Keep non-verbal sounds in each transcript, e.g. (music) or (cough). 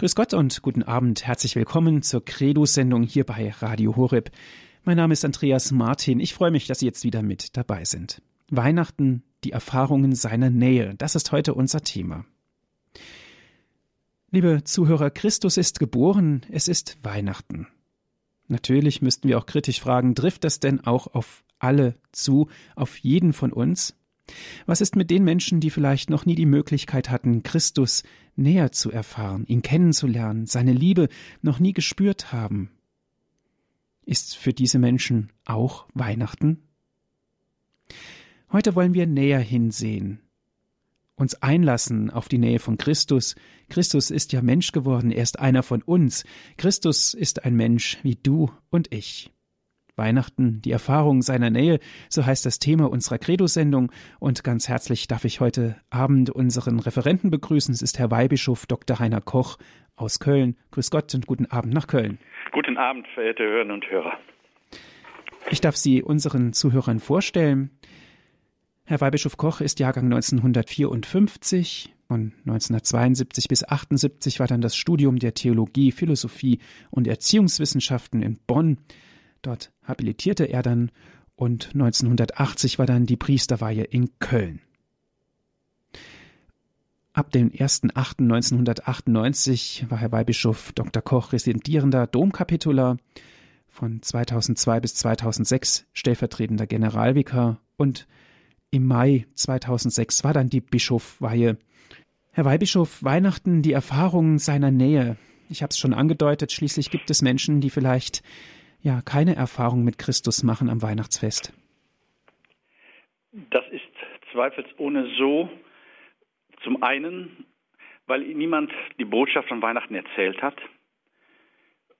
Grüß Gott und guten Abend. Herzlich willkommen zur Credo-Sendung hier bei Radio Horeb. Mein Name ist Andreas Martin. Ich freue mich, dass Sie jetzt wieder mit dabei sind. Weihnachten, die Erfahrungen seiner Nähe. Das ist heute unser Thema. Liebe Zuhörer, Christus ist geboren. Es ist Weihnachten. Natürlich müssten wir auch kritisch fragen, trifft das denn auch auf alle zu, auf jeden von uns? Was ist mit den Menschen, die vielleicht noch nie die Möglichkeit hatten, Christus näher zu erfahren, ihn kennenzulernen, seine Liebe noch nie gespürt haben? Ist für diese Menschen auch Weihnachten? Heute wollen wir näher hinsehen, uns einlassen auf die Nähe von Christus. Christus ist ja Mensch geworden, er ist einer von uns. Christus ist ein Mensch wie du und ich. Weihnachten, die Erfahrung seiner Nähe, so heißt das Thema unserer Credo-Sendung. Und ganz herzlich darf ich heute Abend unseren Referenten begrüßen. Es ist Herr Weihbischof Dr. Heiner Koch aus Köln. Grüß Gott und guten Abend nach Köln. Guten Abend, verehrte Hörerinnen und Hörer. Ich darf Sie unseren Zuhörern vorstellen. Herr Weihbischof Koch ist Jahrgang 1954. Von 1972 bis 1978 war dann das Studium der Theologie, Philosophie und Erziehungswissenschaften in Bonn. Dort habilitierte er dann und 1980 war dann die Priesterweihe in Köln. Ab dem 1.8.1998 war Herr Weihbischof Dr. Koch residierender Domkapitular, von 2002 bis 2006 stellvertretender Generalvikar und im Mai 2006 war dann die Bischofweihe. Herr Weihbischof, Weihnachten, die Erfahrung seiner Nähe. Ich habe es schon angedeutet, schließlich gibt es Menschen, die vielleicht ja keine Erfahrung mit Christus machen am Weihnachtsfest? Das ist zweifelsohne so. Zum einen, weil niemand die Botschaft von Weihnachten erzählt hat,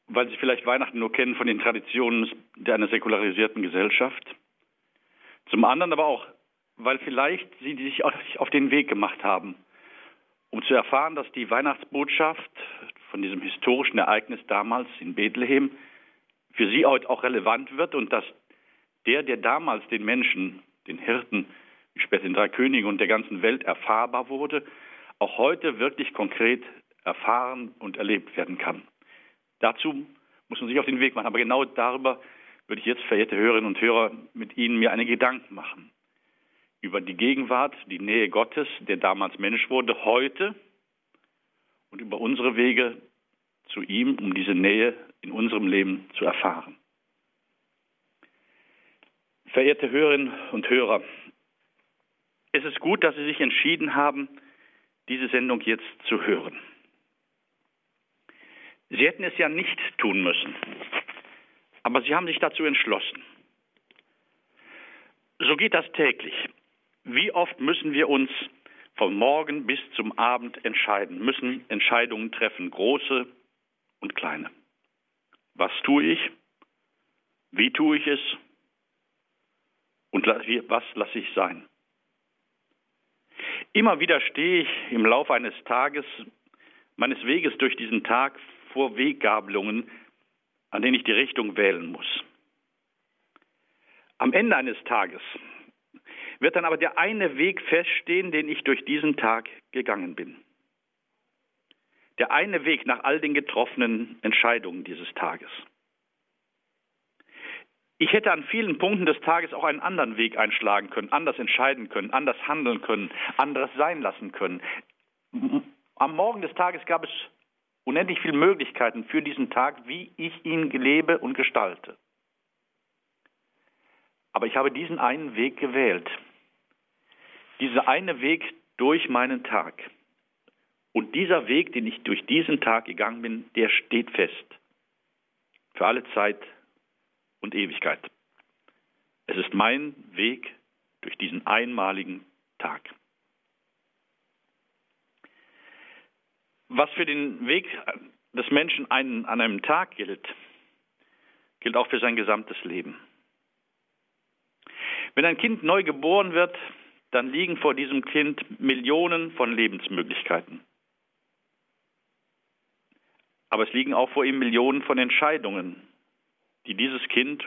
weil sie vielleicht Weihnachten nur kennen von den Traditionen einer säkularisierten Gesellschaft. Zum anderen aber auch, weil vielleicht sie sich auf den Weg gemacht haben, um zu erfahren, dass die Weihnachtsbotschaft von diesem historischen Ereignis damals in Bethlehem für sie heute auch relevant wird und dass der, der damals den Menschen, den Hirten, später den drei Königen und der ganzen Welt erfahrbar wurde, auch heute wirklich konkret erfahren und erlebt werden kann. Dazu muss man sich auf den Weg machen. Aber genau darüber würde ich jetzt, verehrte Hörerinnen und Hörer, mit Ihnen mir eine Gedanken machen. Über die Gegenwart, die Nähe Gottes, der damals Mensch wurde, heute und über unsere Wege zu ihm, um diese Nähe in unserem Leben zu erfahren. Verehrte Hörerinnen und Hörer, es ist gut, dass Sie sich entschieden haben, diese Sendung jetzt zu hören. Sie hätten es ja nicht tun müssen, aber Sie haben sich dazu entschlossen. So geht das täglich. Wie oft müssen wir uns von morgen bis zum Abend entscheiden, müssen Entscheidungen treffen, große und kleine. Was tue ich? Wie tue ich es? Und was lasse ich sein? Immer wieder stehe ich im Laufe eines Tages, meines Weges durch diesen Tag vor Weggabelungen, an denen ich die Richtung wählen muss. Am Ende eines Tages wird dann aber der eine Weg feststehen, den ich durch diesen Tag gegangen bin der eine Weg nach all den getroffenen Entscheidungen dieses Tages. Ich hätte an vielen Punkten des Tages auch einen anderen Weg einschlagen können, anders entscheiden können, anders handeln können, anderes sein lassen können. Am Morgen des Tages gab es unendlich viele Möglichkeiten für diesen Tag, wie ich ihn lebe und gestalte. Aber ich habe diesen einen Weg gewählt. Dieser eine Weg durch meinen Tag. Und dieser Weg, den ich durch diesen Tag gegangen bin, der steht fest. Für alle Zeit und Ewigkeit. Es ist mein Weg durch diesen einmaligen Tag. Was für den Weg des Menschen an einem Tag gilt, gilt auch für sein gesamtes Leben. Wenn ein Kind neu geboren wird, dann liegen vor diesem Kind Millionen von Lebensmöglichkeiten. Aber es liegen auch vor ihm Millionen von Entscheidungen, die dieses Kind,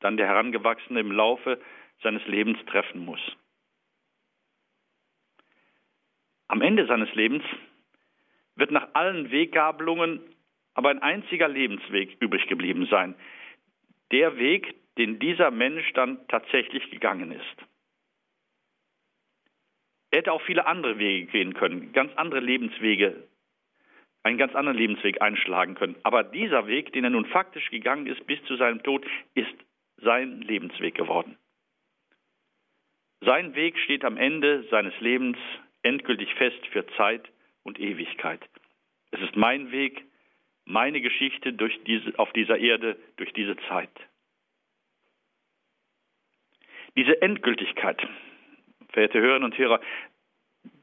dann der Herangewachsene im Laufe seines Lebens treffen muss. Am Ende seines Lebens wird nach allen Weggabelungen aber ein einziger Lebensweg übrig geblieben sein. Der Weg, den dieser Mensch dann tatsächlich gegangen ist. Er hätte auch viele andere Wege gehen können, ganz andere Lebenswege, einen ganz anderen Lebensweg einschlagen können. Aber dieser Weg, den er nun faktisch gegangen ist bis zu seinem Tod, ist sein Lebensweg geworden. Sein Weg steht am Ende seines Lebens endgültig fest für Zeit und Ewigkeit. Es ist mein Weg, meine Geschichte diese, auf dieser Erde, durch diese Zeit. Diese Endgültigkeit, verehrte Hörerinnen und Hörer,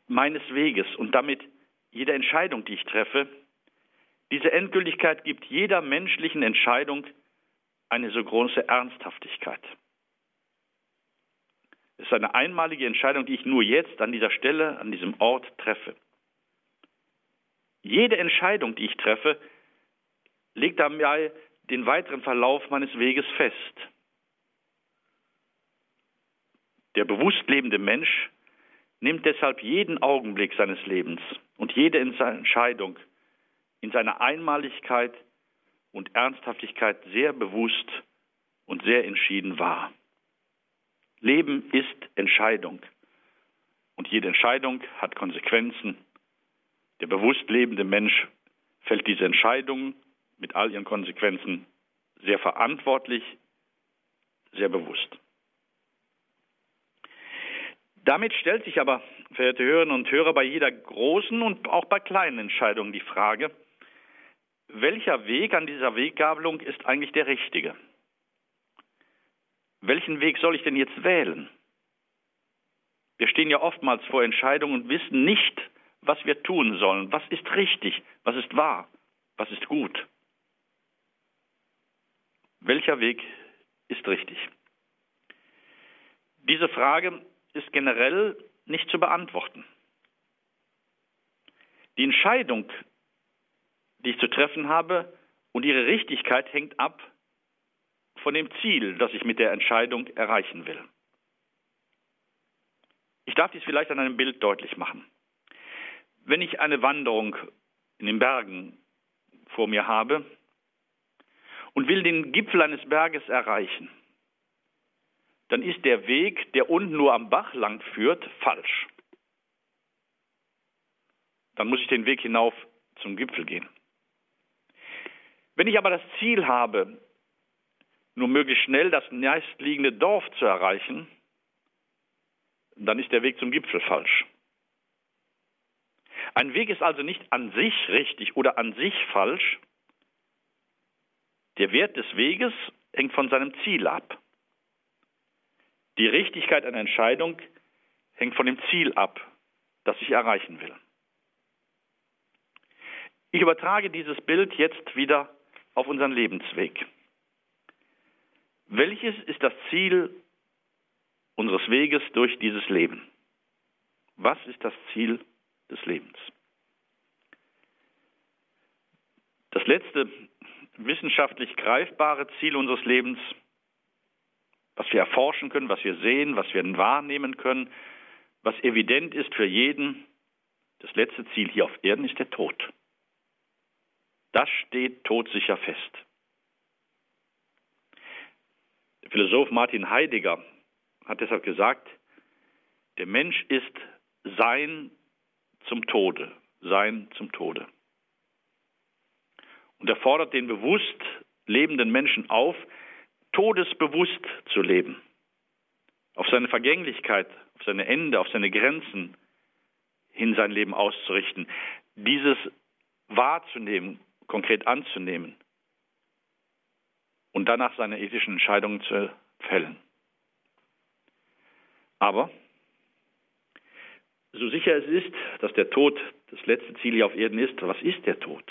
meines Weges und damit jeder Entscheidung, die ich treffe, diese Endgültigkeit gibt jeder menschlichen Entscheidung eine so große Ernsthaftigkeit. Es ist eine einmalige Entscheidung, die ich nur jetzt an dieser Stelle, an diesem Ort treffe. Jede Entscheidung, die ich treffe, legt dabei den weiteren Verlauf meines Weges fest. Der bewusst lebende Mensch nimmt deshalb jeden Augenblick seines Lebens und jede Entscheidung in seiner Einmaligkeit und Ernsthaftigkeit sehr bewusst und sehr entschieden wahr. Leben ist Entscheidung und jede Entscheidung hat Konsequenzen. Der bewusst lebende Mensch fällt diese Entscheidung mit all ihren Konsequenzen sehr verantwortlich, sehr bewusst. Damit stellt sich aber, verehrte Hörerinnen und Hörer, bei jeder großen und auch bei kleinen Entscheidung die Frage, welcher Weg an dieser Weggabelung ist eigentlich der richtige? Welchen Weg soll ich denn jetzt wählen? Wir stehen ja oftmals vor Entscheidungen und wissen nicht, was wir tun sollen. Was ist richtig? Was ist wahr? Was ist gut? Welcher Weg ist richtig? Diese Frage ist generell nicht zu beantworten. Die Entscheidung, die ich zu treffen habe und ihre Richtigkeit hängt ab von dem Ziel, das ich mit der Entscheidung erreichen will. Ich darf dies vielleicht an einem Bild deutlich machen. Wenn ich eine Wanderung in den Bergen vor mir habe und will den Gipfel eines Berges erreichen, dann ist der Weg, der unten nur am Bach lang führt, falsch. Dann muss ich den Weg hinauf zum Gipfel gehen. Wenn ich aber das Ziel habe, nur möglichst schnell das nächstliegende Dorf zu erreichen, dann ist der Weg zum Gipfel falsch. Ein Weg ist also nicht an sich richtig oder an sich falsch. Der Wert des Weges hängt von seinem Ziel ab. Die Richtigkeit einer Entscheidung hängt von dem Ziel ab, das ich erreichen will. Ich übertrage dieses Bild jetzt wieder auf unseren Lebensweg. Welches ist das Ziel unseres Weges durch dieses Leben? Was ist das Ziel des Lebens? Das letzte wissenschaftlich greifbare Ziel unseres Lebens was wir erforschen können, was wir sehen, was wir wahrnehmen können, was evident ist für jeden. Das letzte Ziel hier auf Erden ist der Tod. Das steht todsicher fest. Der Philosoph Martin Heidegger hat deshalb gesagt, der Mensch ist sein zum Tode, sein zum Tode. Und er fordert den bewusst lebenden Menschen auf, todesbewusst zu leben, auf seine Vergänglichkeit, auf seine Ende, auf seine Grenzen hin sein Leben auszurichten, dieses wahrzunehmen, konkret anzunehmen und danach seine ethischen Entscheidungen zu fällen. Aber so sicher es ist, dass der Tod das letzte Ziel hier auf Erden ist, was ist der Tod?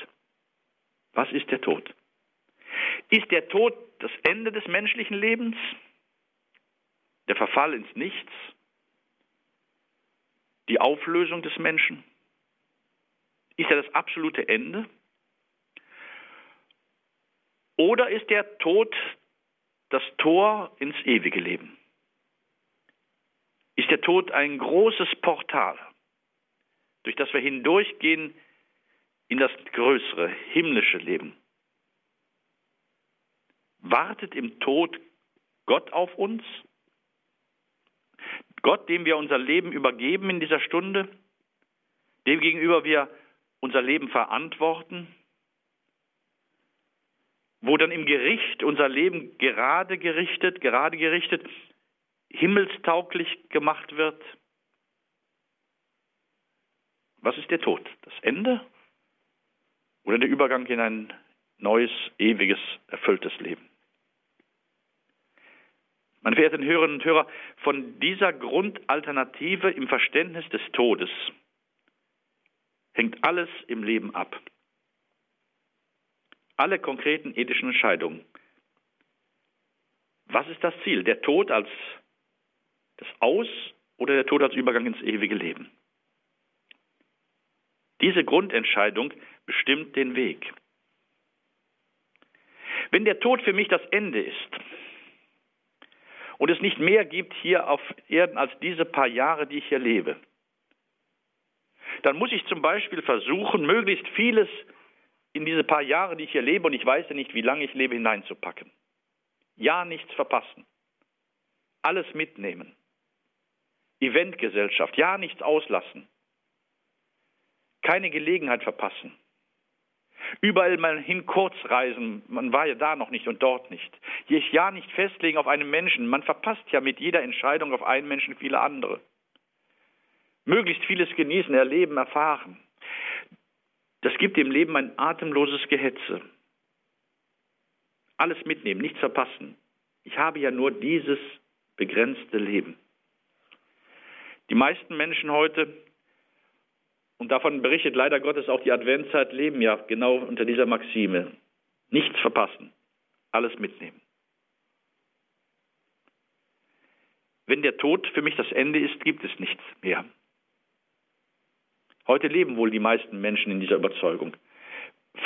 Was ist der Tod? Ist der Tod das Ende des menschlichen Lebens? Der Verfall ins Nichts? Die Auflösung des Menschen? Ist er das absolute Ende? Oder ist der Tod das Tor ins ewige Leben? Ist der Tod ein großes Portal, durch das wir hindurchgehen in das größere, himmlische Leben. Wartet im Tod Gott auf uns? Gott, dem wir unser Leben übergeben in dieser Stunde, dem gegenüber wir unser Leben verantworten, wo dann im Gericht unser Leben gerade gerichtet, gerade gerichtet, himmelstauglich gemacht wird. Was ist der Tod? Das Ende oder der Übergang in ein neues, ewiges, erfülltes Leben? Meine verehrten Hörerinnen und Hörer, von dieser Grundalternative im Verständnis des Todes hängt alles im Leben ab. Alle konkreten ethischen Entscheidungen. Was ist das Ziel? Der Tod als das Aus oder der Tod als Übergang ins ewige Leben? Diese Grundentscheidung bestimmt den Weg. Wenn der Tod für mich das Ende ist und es nicht mehr gibt hier auf Erden als diese paar Jahre, die ich hier lebe, dann muss ich zum Beispiel versuchen, möglichst vieles in diese paar Jahre, die ich hier lebe, und ich weiß ja nicht, wie lange ich lebe, hineinzupacken. Ja, nichts verpassen. Alles mitnehmen. Eventgesellschaft, ja, nichts auslassen. Keine Gelegenheit verpassen. Überall mal hin kurz reisen, man war ja da noch nicht und dort nicht. Ja, nicht festlegen auf einen Menschen, man verpasst ja mit jeder Entscheidung auf einen Menschen viele andere möglichst vieles genießen, erleben, erfahren. Das gibt dem Leben ein atemloses Gehetze. Alles mitnehmen, nichts verpassen. Ich habe ja nur dieses begrenzte Leben. Die meisten Menschen heute, und davon berichtet leider Gottes auch die Adventszeit, leben ja genau unter dieser Maxime. Nichts verpassen, alles mitnehmen. Wenn der Tod für mich das Ende ist, gibt es nichts mehr. Heute leben wohl die meisten Menschen in dieser Überzeugung.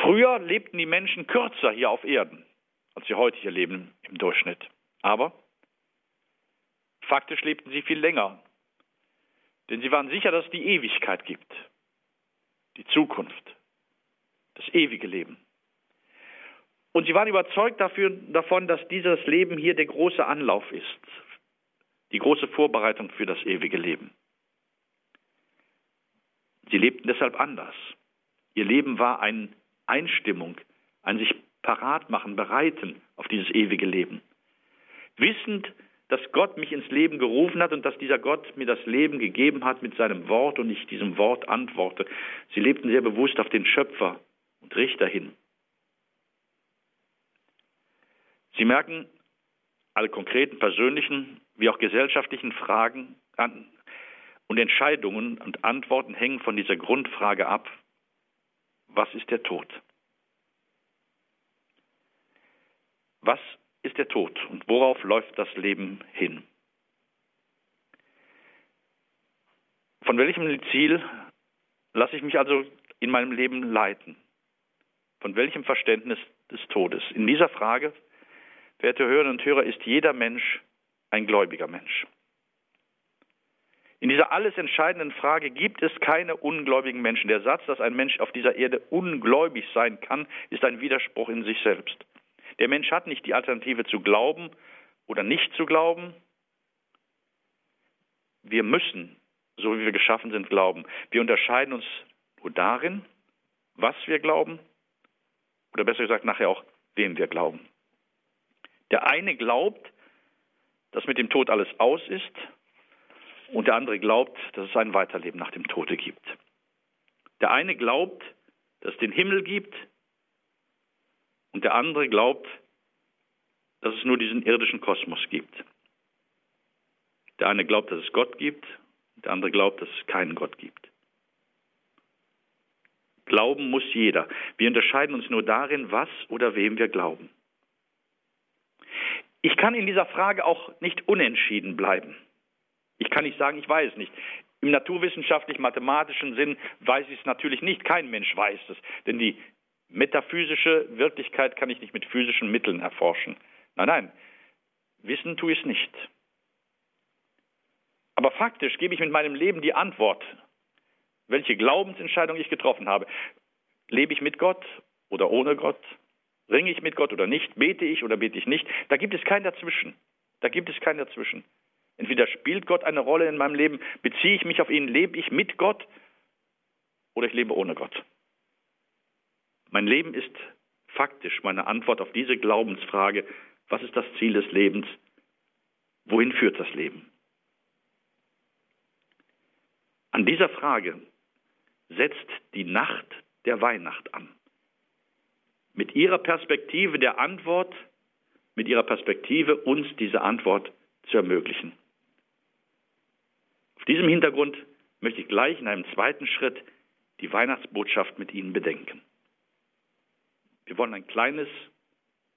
Früher lebten die Menschen kürzer hier auf Erden, als sie heute hier leben im Durchschnitt. Aber faktisch lebten sie viel länger, denn sie waren sicher, dass es die Ewigkeit gibt, die Zukunft, das ewige Leben. Und sie waren überzeugt dafür, davon, dass dieses Leben hier der große Anlauf ist, die große Vorbereitung für das ewige Leben. Sie lebten deshalb anders. Ihr Leben war eine Einstimmung, ein sich parat machen, bereiten auf dieses ewige Leben. Wissend, dass Gott mich ins Leben gerufen hat und dass dieser Gott mir das Leben gegeben hat mit seinem Wort und ich diesem Wort antworte. Sie lebten sehr bewusst auf den Schöpfer und Richter hin. Sie merken, alle konkreten persönlichen wie auch gesellschaftlichen Fragen und Entscheidungen und Antworten hängen von dieser Grundfrage ab, was ist der Tod? Was ist der Tod und worauf läuft das Leben hin? Von welchem Ziel lasse ich mich also in meinem Leben leiten? Von welchem Verständnis des Todes? In dieser Frage, verehrte Hörerinnen und Hörer, ist jeder Mensch ein gläubiger Mensch. In dieser alles entscheidenden Frage gibt es keine ungläubigen Menschen. Der Satz, dass ein Mensch auf dieser Erde ungläubig sein kann, ist ein Widerspruch in sich selbst. Der Mensch hat nicht die Alternative zu glauben oder nicht zu glauben. Wir müssen, so wie wir geschaffen sind, glauben. Wir unterscheiden uns nur darin, was wir glauben oder besser gesagt nachher auch, wem wir glauben. Der eine glaubt, dass mit dem Tod alles aus ist und der andere glaubt, dass es ein Weiterleben nach dem Tode gibt. Der eine glaubt, dass es den Himmel gibt und der andere glaubt, dass es nur diesen irdischen Kosmos gibt. Der eine glaubt, dass es Gott gibt, der andere glaubt, dass es keinen Gott gibt. Glauben muss jeder. Wir unterscheiden uns nur darin, was oder wem wir glauben. Ich kann in dieser Frage auch nicht unentschieden bleiben. Ich kann nicht sagen, ich weiß es nicht. Im naturwissenschaftlich-mathematischen Sinn weiß ich es natürlich nicht. Kein Mensch weiß es. Denn die metaphysische Wirklichkeit kann ich nicht mit physischen Mitteln erforschen. Nein, nein, wissen tue ich es nicht. Aber faktisch gebe ich mit meinem Leben die Antwort, welche Glaubensentscheidung ich getroffen habe. Lebe ich mit Gott oder ohne Gott? Ringe ich mit Gott oder nicht? Bete ich oder bete ich nicht? Da gibt es kein Dazwischen. Da gibt es kein Dazwischen. Entweder spielt Gott eine Rolle in meinem Leben, beziehe ich mich auf ihn, lebe ich mit Gott oder ich lebe ohne Gott. Mein Leben ist faktisch meine Antwort auf diese Glaubensfrage, was ist das Ziel des Lebens? Wohin führt das Leben? An dieser Frage setzt die Nacht der Weihnacht an. Mit ihrer Perspektive der Antwort, mit ihrer Perspektive uns diese Antwort zu ermöglichen. Auf diesem Hintergrund möchte ich gleich in einem zweiten Schritt die Weihnachtsbotschaft mit Ihnen bedenken. Wir wollen ein kleines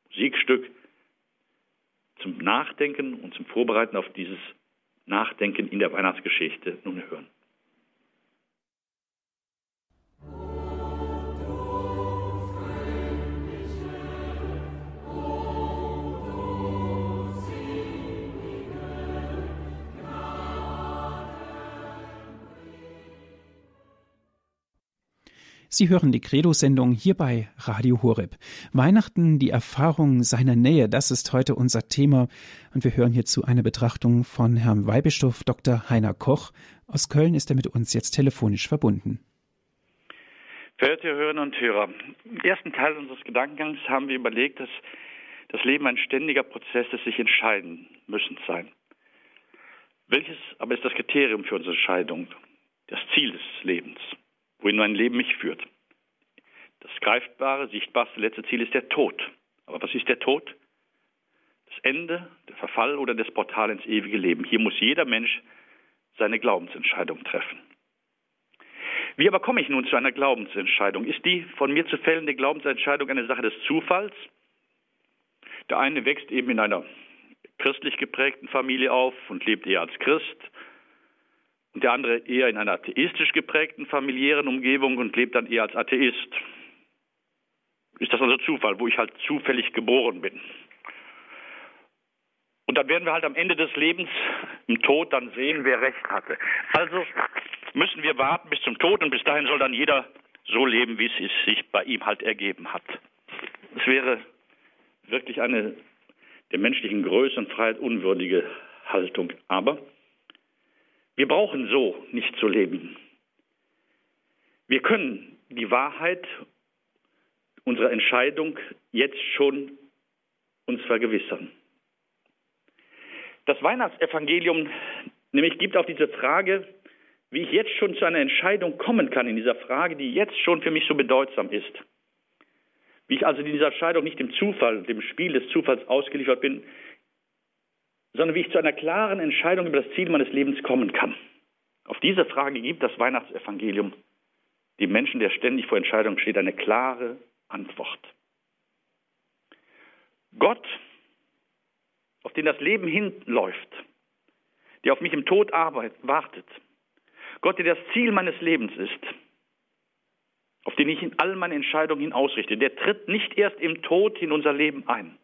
Musikstück zum Nachdenken und zum Vorbereiten auf dieses Nachdenken in der Weihnachtsgeschichte nun hören. Sie hören die Credo-Sendung hier bei Radio Horeb. Weihnachten, die Erfahrung seiner Nähe, das ist heute unser Thema. Und wir hören hierzu eine Betrachtung von Herrn Weihbischof Dr. Heiner Koch. Aus Köln ist er mit uns jetzt telefonisch verbunden. Verehrte Hörerinnen und Hörer, im ersten Teil unseres Gedankengangs haben wir überlegt, dass das Leben ein ständiger Prozess des sich entscheiden müssen sein. Welches aber ist das Kriterium für unsere Entscheidung, das Ziel des Lebens? Wohin mein Leben mich führt. Das greifbare, sichtbarste letzte Ziel ist der Tod. Aber was ist der Tod? Das Ende, der Verfall oder das Portal ins ewige Leben. Hier muss jeder Mensch seine Glaubensentscheidung treffen. Wie aber komme ich nun zu einer Glaubensentscheidung? Ist die von mir zu fällende Glaubensentscheidung eine Sache des Zufalls? Der eine wächst eben in einer christlich geprägten Familie auf und lebt eher als Christ und der andere eher in einer atheistisch geprägten familiären Umgebung und lebt dann eher als Atheist. Ist das also Zufall, wo ich halt zufällig geboren bin? Und dann werden wir halt am Ende des Lebens im Tod dann sehen, wer recht hatte. Also müssen wir warten bis zum Tod und bis dahin soll dann jeder so leben, wie es sich bei ihm halt ergeben hat. Es wäre wirklich eine der menschlichen Größe und Freiheit unwürdige Haltung. Aber wir brauchen so nicht zu leben. Wir können die Wahrheit unserer Entscheidung jetzt schon uns vergewissern. Das Weihnachtsevangelium nämlich gibt auch diese Frage, wie ich jetzt schon zu einer Entscheidung kommen kann in dieser Frage, die jetzt schon für mich so bedeutsam ist. Wie ich also in dieser Entscheidung nicht dem Zufall, dem Spiel des Zufalls ausgeliefert bin, sondern wie ich zu einer klaren Entscheidung über das Ziel meines Lebens kommen kann. Auf diese Frage gibt das Weihnachtsevangelium dem Menschen, der ständig vor Entscheidungen steht, eine klare Antwort. Gott, auf den das Leben hinläuft, der auf mich im Tod arbeitet, wartet, Gott, der das Ziel meines Lebens ist, auf den ich in all meine Entscheidungen hin ausrichte, der tritt nicht erst im Tod in unser Leben ein.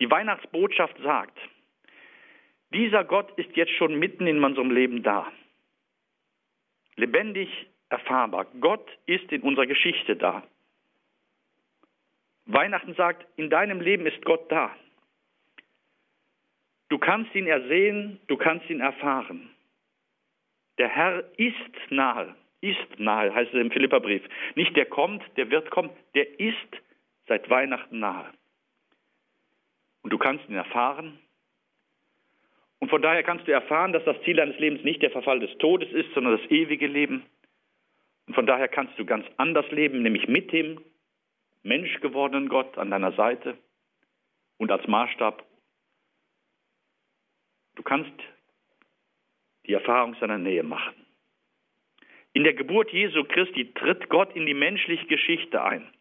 Die Weihnachtsbotschaft sagt, dieser Gott ist jetzt schon mitten in unserem Leben da. Lebendig erfahrbar. Gott ist in unserer Geschichte da. Weihnachten sagt, in deinem Leben ist Gott da. Du kannst ihn ersehen, du kannst ihn erfahren. Der Herr ist nahe, ist nahe, heißt es im Philipperbrief. Nicht der kommt, der wird kommen, der ist seit Weihnachten nahe. Und du kannst ihn erfahren. Und von daher kannst du erfahren, dass das Ziel deines Lebens nicht der Verfall des Todes ist, sondern das ewige Leben. Und von daher kannst du ganz anders leben, nämlich mit dem menschgewordenen Gott an deiner Seite und als Maßstab. Du kannst die Erfahrung seiner Nähe machen. In der Geburt Jesu Christi tritt Gott in die menschliche Geschichte ein.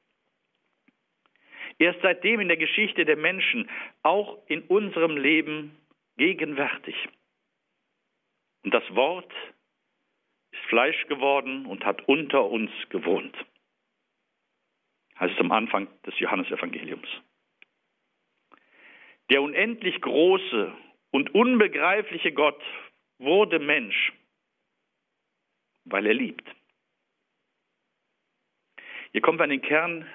Er ist seitdem in der Geschichte der Menschen, auch in unserem Leben gegenwärtig. Und das Wort ist Fleisch geworden und hat unter uns gewohnt. Heißt es am Anfang des Johannesevangeliums. Der unendlich große und unbegreifliche Gott wurde Mensch, weil er liebt. Hier kommen wir an den Kern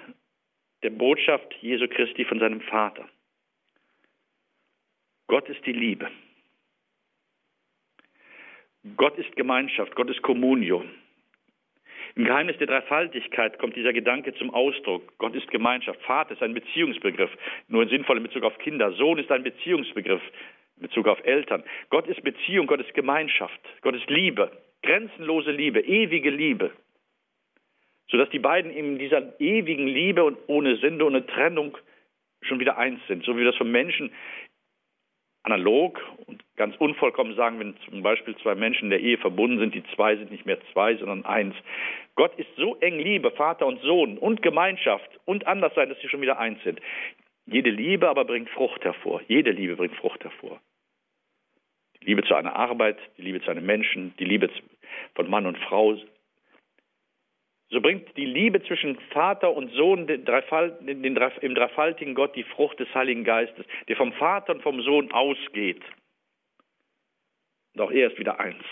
der Botschaft Jesu Christi von seinem Vater. Gott ist die Liebe. Gott ist Gemeinschaft, Gott ist Communio. Im Geheimnis der Dreifaltigkeit kommt dieser Gedanke zum Ausdruck. Gott ist Gemeinschaft. Vater ist ein Beziehungsbegriff, nur in sinnvollem Bezug auf Kinder. Sohn ist ein Beziehungsbegriff in Bezug auf Eltern. Gott ist Beziehung, Gott ist Gemeinschaft, Gott ist Liebe, grenzenlose Liebe, ewige Liebe. Sodass die beiden in dieser ewigen Liebe und ohne Sünde, ohne Trennung schon wieder eins sind. So wie wir das vom Menschen analog und ganz unvollkommen sagen, wenn zum Beispiel zwei Menschen in der Ehe verbunden sind, die zwei sind nicht mehr zwei, sondern eins. Gott ist so eng Liebe, Vater und Sohn und Gemeinschaft und anders sein, dass sie schon wieder eins sind. Jede Liebe aber bringt Frucht hervor. Jede Liebe bringt Frucht hervor. Die Liebe zu einer Arbeit, die Liebe zu einem Menschen, die Liebe von Mann und Frau so bringt die Liebe zwischen Vater und Sohn den Dreifalt, den, im dreifaltigen Gott die Frucht des Heiligen Geistes, der vom Vater und vom Sohn ausgeht. Auch er ist wieder eins,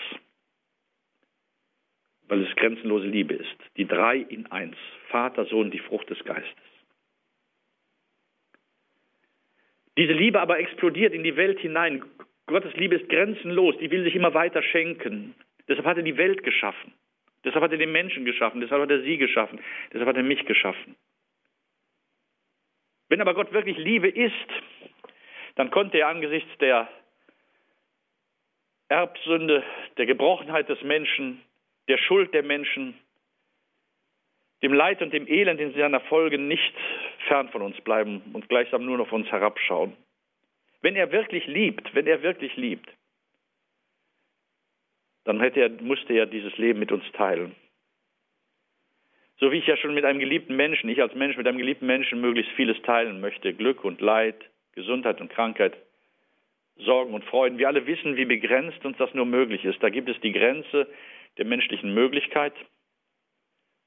weil es grenzenlose Liebe ist. Die drei in eins, Vater, Sohn, die Frucht des Geistes. Diese Liebe aber explodiert in die Welt hinein. Gottes Liebe ist grenzenlos, die will sich immer weiter schenken. Deshalb hat er die Welt geschaffen. Deshalb hat er den Menschen geschaffen, deshalb hat er sie geschaffen, deshalb hat er mich geschaffen. Wenn aber Gott wirklich Liebe ist, dann konnte er angesichts der Erbsünde, der Gebrochenheit des Menschen, der Schuld der Menschen, dem Leid und dem Elend in seiner Folge nicht fern von uns bleiben und gleichsam nur noch auf uns herabschauen. Wenn er wirklich liebt, wenn er wirklich liebt, dann er, musste er dieses Leben mit uns teilen. So wie ich ja schon mit einem geliebten Menschen, ich als Mensch mit einem geliebten Menschen möglichst vieles teilen möchte, Glück und Leid, Gesundheit und Krankheit, Sorgen und Freuden. Wir alle wissen, wie begrenzt uns das nur möglich ist. Da gibt es die Grenze der menschlichen Möglichkeit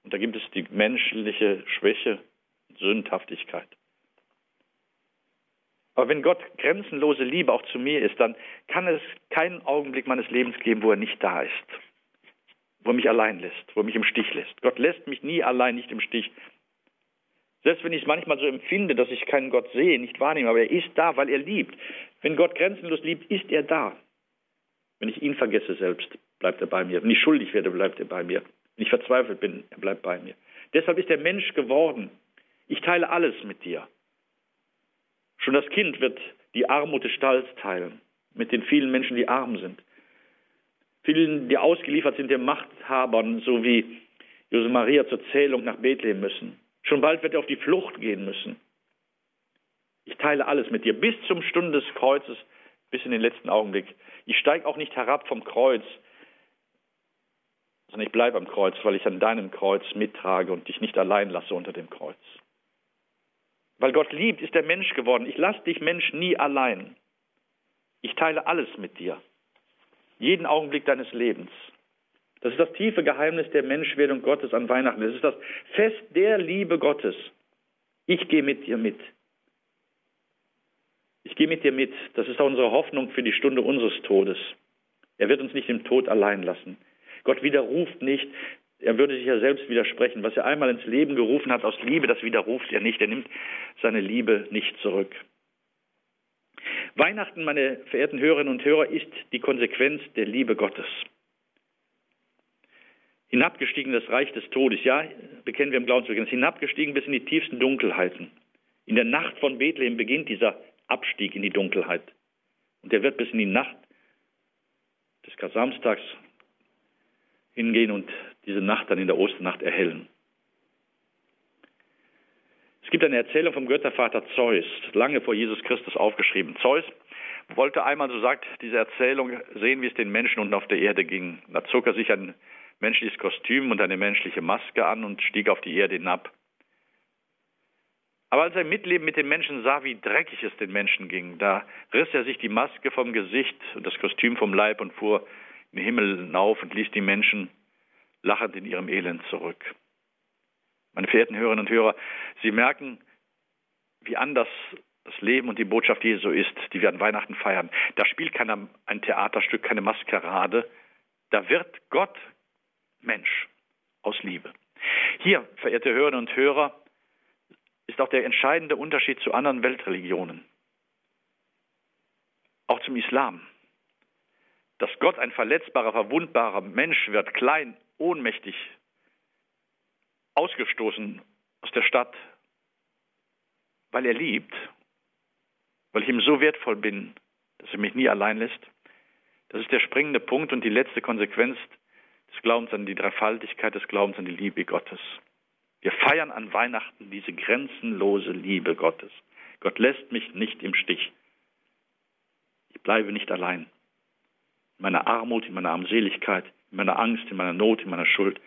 und da gibt es die menschliche Schwäche, Sündhaftigkeit. Aber wenn Gott grenzenlose Liebe auch zu mir ist, dann kann es keinen Augenblick meines Lebens geben, wo er nicht da ist, wo er mich allein lässt, wo er mich im Stich lässt. Gott lässt mich nie allein, nicht im Stich. Selbst wenn ich es manchmal so empfinde, dass ich keinen Gott sehe, nicht wahrnehme, aber er ist da, weil er liebt. Wenn Gott grenzenlos liebt, ist er da. Wenn ich ihn vergesse selbst, bleibt er bei mir. Wenn ich schuldig werde, bleibt er bei mir. Wenn ich verzweifelt bin, er bleibt bei mir. Deshalb ist er Mensch geworden. Ich teile alles mit dir. Schon das Kind wird die Armut des Stalls teilen mit den vielen Menschen, die arm sind. Vielen, die ausgeliefert sind den Machthabern, so wie Josef Maria zur Zählung nach Bethlehem müssen. Schon bald wird er auf die Flucht gehen müssen. Ich teile alles mit dir bis zum Stunde des Kreuzes, bis in den letzten Augenblick. Ich steige auch nicht herab vom Kreuz, sondern ich bleibe am Kreuz, weil ich an deinem Kreuz mittrage und dich nicht allein lasse unter dem Kreuz. Weil Gott liebt, ist er Mensch geworden. Ich lasse dich Mensch nie allein. Ich teile alles mit dir. Jeden Augenblick deines Lebens. Das ist das tiefe Geheimnis der Menschwerdung Gottes an Weihnachten. Das ist das Fest der Liebe Gottes. Ich gehe mit dir mit. Ich gehe mit dir mit. Das ist auch unsere Hoffnung für die Stunde unseres Todes. Er wird uns nicht im Tod allein lassen. Gott widerruft nicht, er würde sich ja selbst widersprechen. Was er einmal ins Leben gerufen hat aus Liebe, das widerruft er nicht. Er nimmt seine Liebe nicht zurück. Weihnachten, meine verehrten Hörerinnen und Hörer, ist die Konsequenz der Liebe Gottes. Hinabgestiegen das Reich des Todes, ja, bekennen wir im Glaubensbekenntnis, hinabgestiegen bis in die tiefsten Dunkelheiten. In der Nacht von Bethlehem beginnt dieser Abstieg in die Dunkelheit. Und der wird bis in die Nacht des Kasamstags hingehen und diese Nacht dann in der Osternacht erhellen. Es gibt eine Erzählung vom Göttervater Zeus, lange vor Jesus Christus aufgeschrieben. Zeus wollte einmal, so sagt diese Erzählung, sehen, wie es den Menschen unten auf der Erde ging. Da zog er sich ein menschliches Kostüm und eine menschliche Maske an und stieg auf die Erde hinab. Aber als er Mitleben mit den Menschen sah, wie dreckig es den Menschen ging, da riss er sich die Maske vom Gesicht und das Kostüm vom Leib und fuhr in den Himmel hinauf und ließ die Menschen lachend in ihrem Elend zurück. Meine verehrten Hörerinnen und Hörer, Sie merken, wie anders das Leben und die Botschaft Jesu ist, die wir an Weihnachten feiern. Da spielt keiner ein Theaterstück, keine Maskerade. Da wird Gott Mensch aus Liebe. Hier, verehrte Hörerinnen und Hörer, ist auch der entscheidende Unterschied zu anderen Weltreligionen, auch zum Islam. Dass Gott ein verletzbarer, verwundbarer Mensch wird, klein, ohnmächtig, ausgestoßen aus der Stadt, weil er liebt, weil ich ihm so wertvoll bin, dass er mich nie allein lässt. Das ist der springende Punkt und die letzte Konsequenz des Glaubens an die Dreifaltigkeit, des Glaubens an die Liebe Gottes. Wir feiern an Weihnachten diese grenzenlose Liebe Gottes. Gott lässt mich nicht im Stich. Ich bleibe nicht allein. In meiner Armut, in meiner Armseligkeit, in meiner Angst, in meiner Not, in meiner Schuld.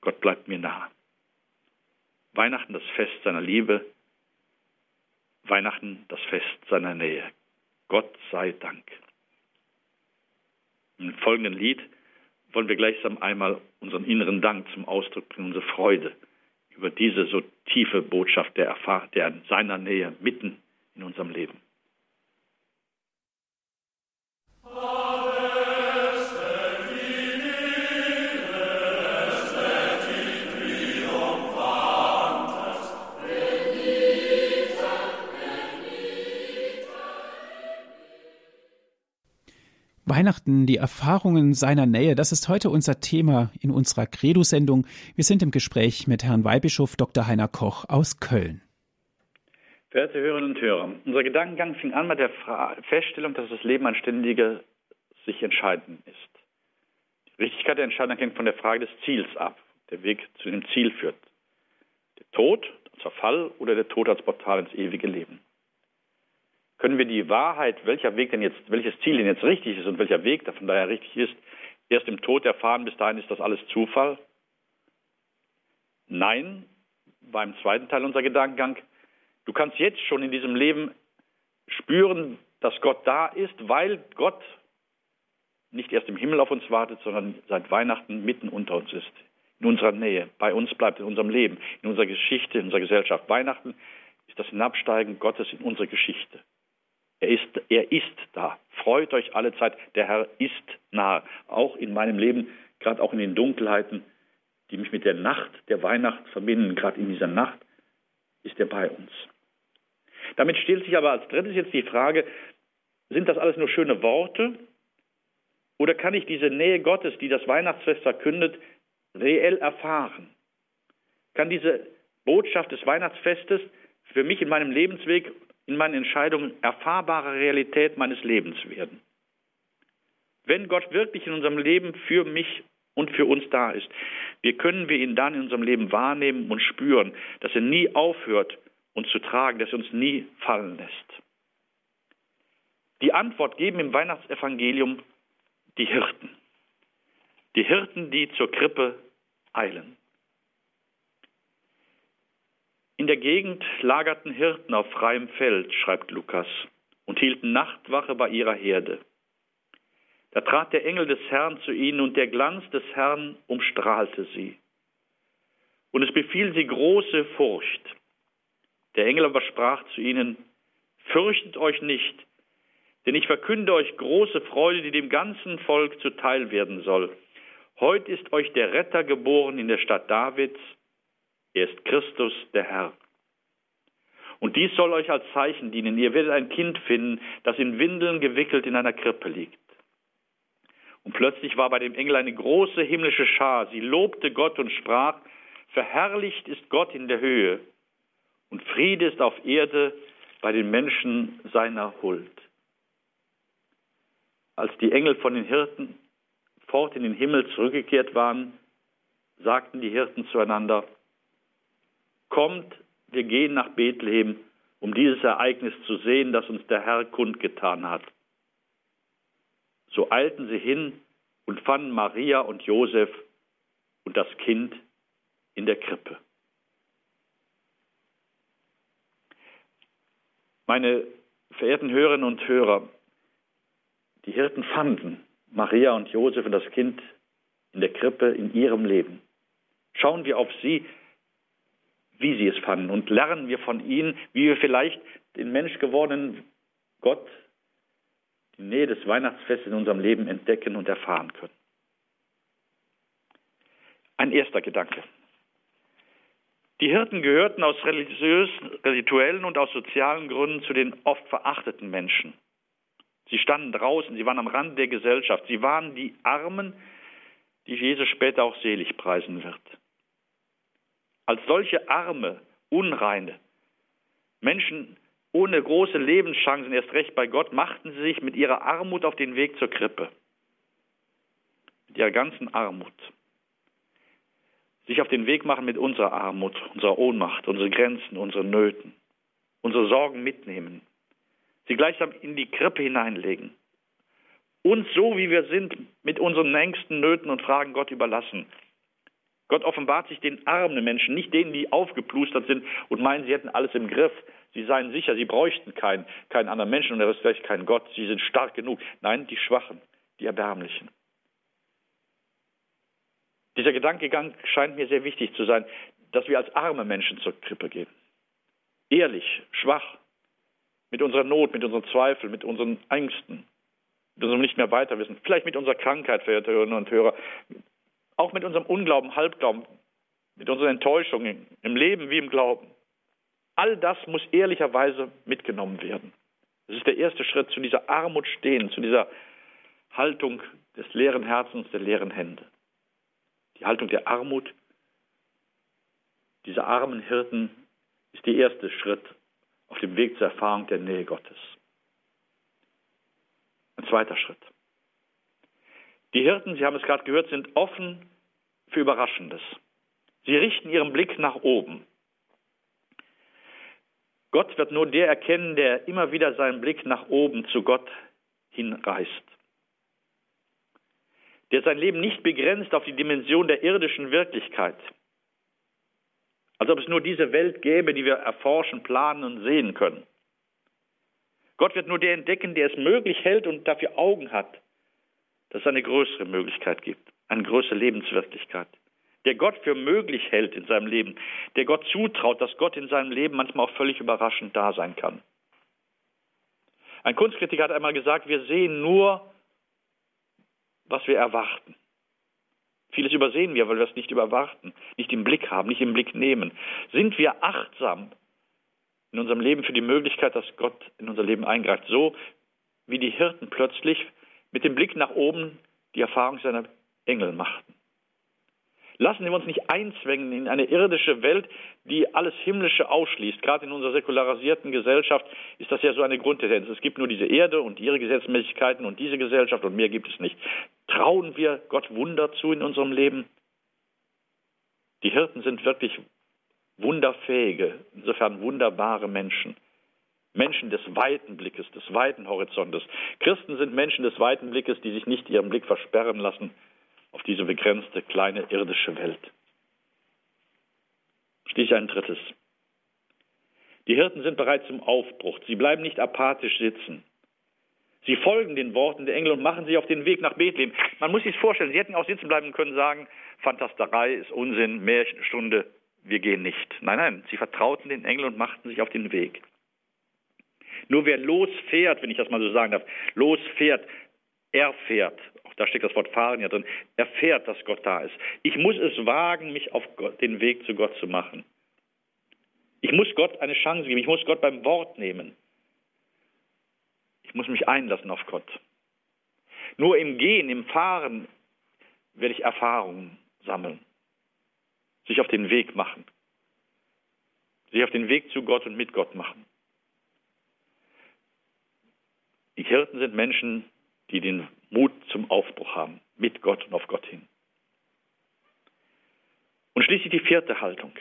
Gott bleibt mir nah. Weihnachten das Fest seiner Liebe, Weihnachten das Fest seiner Nähe. Gott sei Dank. Im folgenden Lied wollen wir gleichsam einmal unseren inneren Dank zum Ausdruck bringen, unsere Freude über diese so tiefe Botschaft der, Erfahr der seiner Nähe mitten in unserem Leben. Weihnachten, die Erfahrungen seiner Nähe, das ist heute unser Thema in unserer Credo-Sendung. Wir sind im Gespräch mit Herrn Weihbischof Dr. Heiner Koch aus Köln. Verehrte Hörerinnen und Hörer, unser Gedankengang fing an mit der Feststellung, dass das Leben ein ständiger sich entscheiden ist. Die Richtigkeit der Entscheidung hängt von der Frage des Ziels ab, der Weg zu dem Ziel führt. Der Tod als Verfall oder der Tod als Portal ins ewige Leben können wir die Wahrheit, welcher Weg denn jetzt, welches Ziel denn jetzt richtig ist und welcher Weg davon daher richtig ist, erst im Tod erfahren, bis dahin ist das alles Zufall? Nein, beim zweiten Teil unserer Gedankengang, du kannst jetzt schon in diesem Leben spüren, dass Gott da ist, weil Gott nicht erst im Himmel auf uns wartet, sondern seit Weihnachten mitten unter uns ist, in unserer Nähe, bei uns bleibt, in unserem Leben, in unserer Geschichte, in unserer Gesellschaft. Weihnachten ist das Hinabsteigen Gottes in unsere Geschichte. Er ist, er ist da. Freut euch alle Zeit. Der Herr ist nahe. Auch in meinem Leben, gerade auch in den Dunkelheiten, die mich mit der Nacht der Weihnacht verbinden. Gerade in dieser Nacht ist er bei uns. Damit stellt sich aber als drittes jetzt die Frage, sind das alles nur schöne Worte? Oder kann ich diese Nähe Gottes, die das Weihnachtsfest verkündet, reell erfahren? Kann diese Botschaft des Weihnachtsfestes für mich in meinem Lebensweg in meinen Entscheidungen erfahrbare Realität meines Lebens werden. Wenn Gott wirklich in unserem Leben für mich und für uns da ist, wie können wir ihn dann in unserem Leben wahrnehmen und spüren, dass er nie aufhört, uns zu tragen, dass er uns nie fallen lässt. Die Antwort geben im Weihnachtsevangelium die Hirten. Die Hirten, die zur Krippe eilen. In der Gegend lagerten Hirten auf freiem Feld, schreibt Lukas, und hielten Nachtwache bei ihrer Herde. Da trat der Engel des Herrn zu ihnen, und der Glanz des Herrn umstrahlte sie. Und es befiel sie große Furcht. Der Engel aber sprach zu ihnen, Fürchtet euch nicht, denn ich verkünde euch große Freude, die dem ganzen Volk zuteil werden soll. Heut ist euch der Retter geboren in der Stadt Davids, er ist Christus, der Herr. Und dies soll euch als Zeichen dienen. Ihr werdet ein Kind finden, das in Windeln gewickelt in einer Krippe liegt. Und plötzlich war bei dem Engel eine große himmlische Schar. Sie lobte Gott und sprach, verherrlicht ist Gott in der Höhe und Friede ist auf Erde bei den Menschen seiner Huld. Als die Engel von den Hirten fort in den Himmel zurückgekehrt waren, sagten die Hirten zueinander, Kommt, wir gehen nach Bethlehem, um dieses Ereignis zu sehen, das uns der Herr kundgetan hat. So eilten sie hin und fanden Maria und Josef und das Kind in der Krippe. Meine verehrten Hörerinnen und Hörer, die Hirten fanden Maria und Josef und das Kind in der Krippe in ihrem Leben. Schauen wir auf sie, wie sie es fanden und lernen wir von ihnen, wie wir vielleicht den menschgewordenen Gott, die Nähe des Weihnachtsfestes in unserem Leben entdecken und erfahren können. Ein erster Gedanke. Die Hirten gehörten aus religiösen, rituellen und aus sozialen Gründen zu den oft verachteten Menschen. Sie standen draußen, sie waren am Rand der Gesellschaft, sie waren die Armen, die Jesus später auch selig preisen wird. Als solche arme, unreine Menschen ohne große Lebenschancen, erst recht bei Gott, machten sie sich mit ihrer Armut auf den Weg zur Krippe. Mit ihrer ganzen Armut. Sich auf den Weg machen mit unserer Armut, unserer Ohnmacht, unseren Grenzen, unseren Nöten, unsere Sorgen mitnehmen. Sie gleichsam in die Krippe hineinlegen. Uns so, wie wir sind, mit unseren engsten Nöten und Fragen Gott überlassen. Gott offenbart sich den armen Menschen, nicht denen, die aufgeplustert sind und meinen, sie hätten alles im Griff. Sie seien sicher, sie bräuchten keinen, keinen anderen Menschen und er ist vielleicht kein Gott. Sie sind stark genug. Nein, die Schwachen, die Erbärmlichen. Dieser Gedankengang scheint mir sehr wichtig zu sein, dass wir als arme Menschen zur Krippe gehen. Ehrlich, schwach, mit unserer Not, mit unseren Zweifeln, mit unseren Ängsten, mit unserem nicht mehr weiterwissen, vielleicht mit unserer Krankheit, verehrte Hörerinnen und Hörer, auch mit unserem Unglauben, Halbglauben, mit unseren Enttäuschungen im Leben wie im Glauben. All das muss ehrlicherweise mitgenommen werden. Das ist der erste Schritt zu dieser Armut stehen, zu dieser Haltung des leeren Herzens, der leeren Hände. Die Haltung der Armut dieser armen Hirten ist der erste Schritt auf dem Weg zur Erfahrung der Nähe Gottes. Ein zweiter Schritt. Die Hirten, Sie haben es gerade gehört, sind offen für Überraschendes. Sie richten ihren Blick nach oben. Gott wird nur der erkennen, der immer wieder seinen Blick nach oben zu Gott hinreißt. Der sein Leben nicht begrenzt auf die Dimension der irdischen Wirklichkeit. Als ob es nur diese Welt gäbe, die wir erforschen, planen und sehen können. Gott wird nur der entdecken, der es möglich hält und dafür Augen hat, dass es eine größere Möglichkeit gibt, eine größere Lebenswirklichkeit. Der Gott für möglich hält in seinem Leben, der Gott zutraut, dass Gott in seinem Leben manchmal auch völlig überraschend da sein kann. Ein Kunstkritiker hat einmal gesagt, wir sehen nur, was wir erwarten. Vieles übersehen wir, weil wir es nicht überwarten, nicht im Blick haben, nicht im Blick nehmen. Sind wir achtsam in unserem Leben für die Möglichkeit, dass Gott in unser Leben eingreift, so wie die Hirten plötzlich mit dem Blick nach oben die Erfahrung seiner Engel machten. Lassen wir uns nicht einzwängen in eine irdische Welt, die alles Himmlische ausschließt. Gerade in unserer säkularisierten Gesellschaft ist das ja so eine Grundtendenz. Es gibt nur diese Erde und ihre Gesetzmäßigkeiten und diese Gesellschaft und mehr gibt es nicht. Trauen wir Gott Wunder zu in unserem Leben? Die Hirten sind wirklich wunderfähige, insofern wunderbare Menschen. Menschen des weiten Blickes, des weiten Horizontes. Christen sind Menschen des weiten Blickes, die sich nicht ihren Blick versperren lassen auf diese begrenzte kleine irdische Welt. Schließlich ein drittes. Die Hirten sind bereit zum Aufbruch. Sie bleiben nicht apathisch sitzen. Sie folgen den Worten der Engel und machen sich auf den Weg nach Bethlehem. Man muss sich vorstellen, sie hätten auch sitzen bleiben können, sagen, Fantasterei ist Unsinn, Märchenstunde, wir gehen nicht. Nein, nein, sie vertrauten den Engel und machten sich auf den Weg. Nur wer losfährt, wenn ich das mal so sagen darf, losfährt, erfährt, auch da steckt das Wort fahren ja drin, erfährt, dass Gott da ist. Ich muss es wagen, mich auf Gott, den Weg zu Gott zu machen. Ich muss Gott eine Chance geben, ich muss Gott beim Wort nehmen. Ich muss mich einlassen auf Gott. Nur im Gehen, im Fahren werde ich Erfahrungen sammeln, sich auf den Weg machen, sich auf den Weg zu Gott und mit Gott machen. Die Hirten sind Menschen, die den Mut zum Aufbruch haben, mit Gott und auf Gott hin. Und schließlich die vierte Haltung.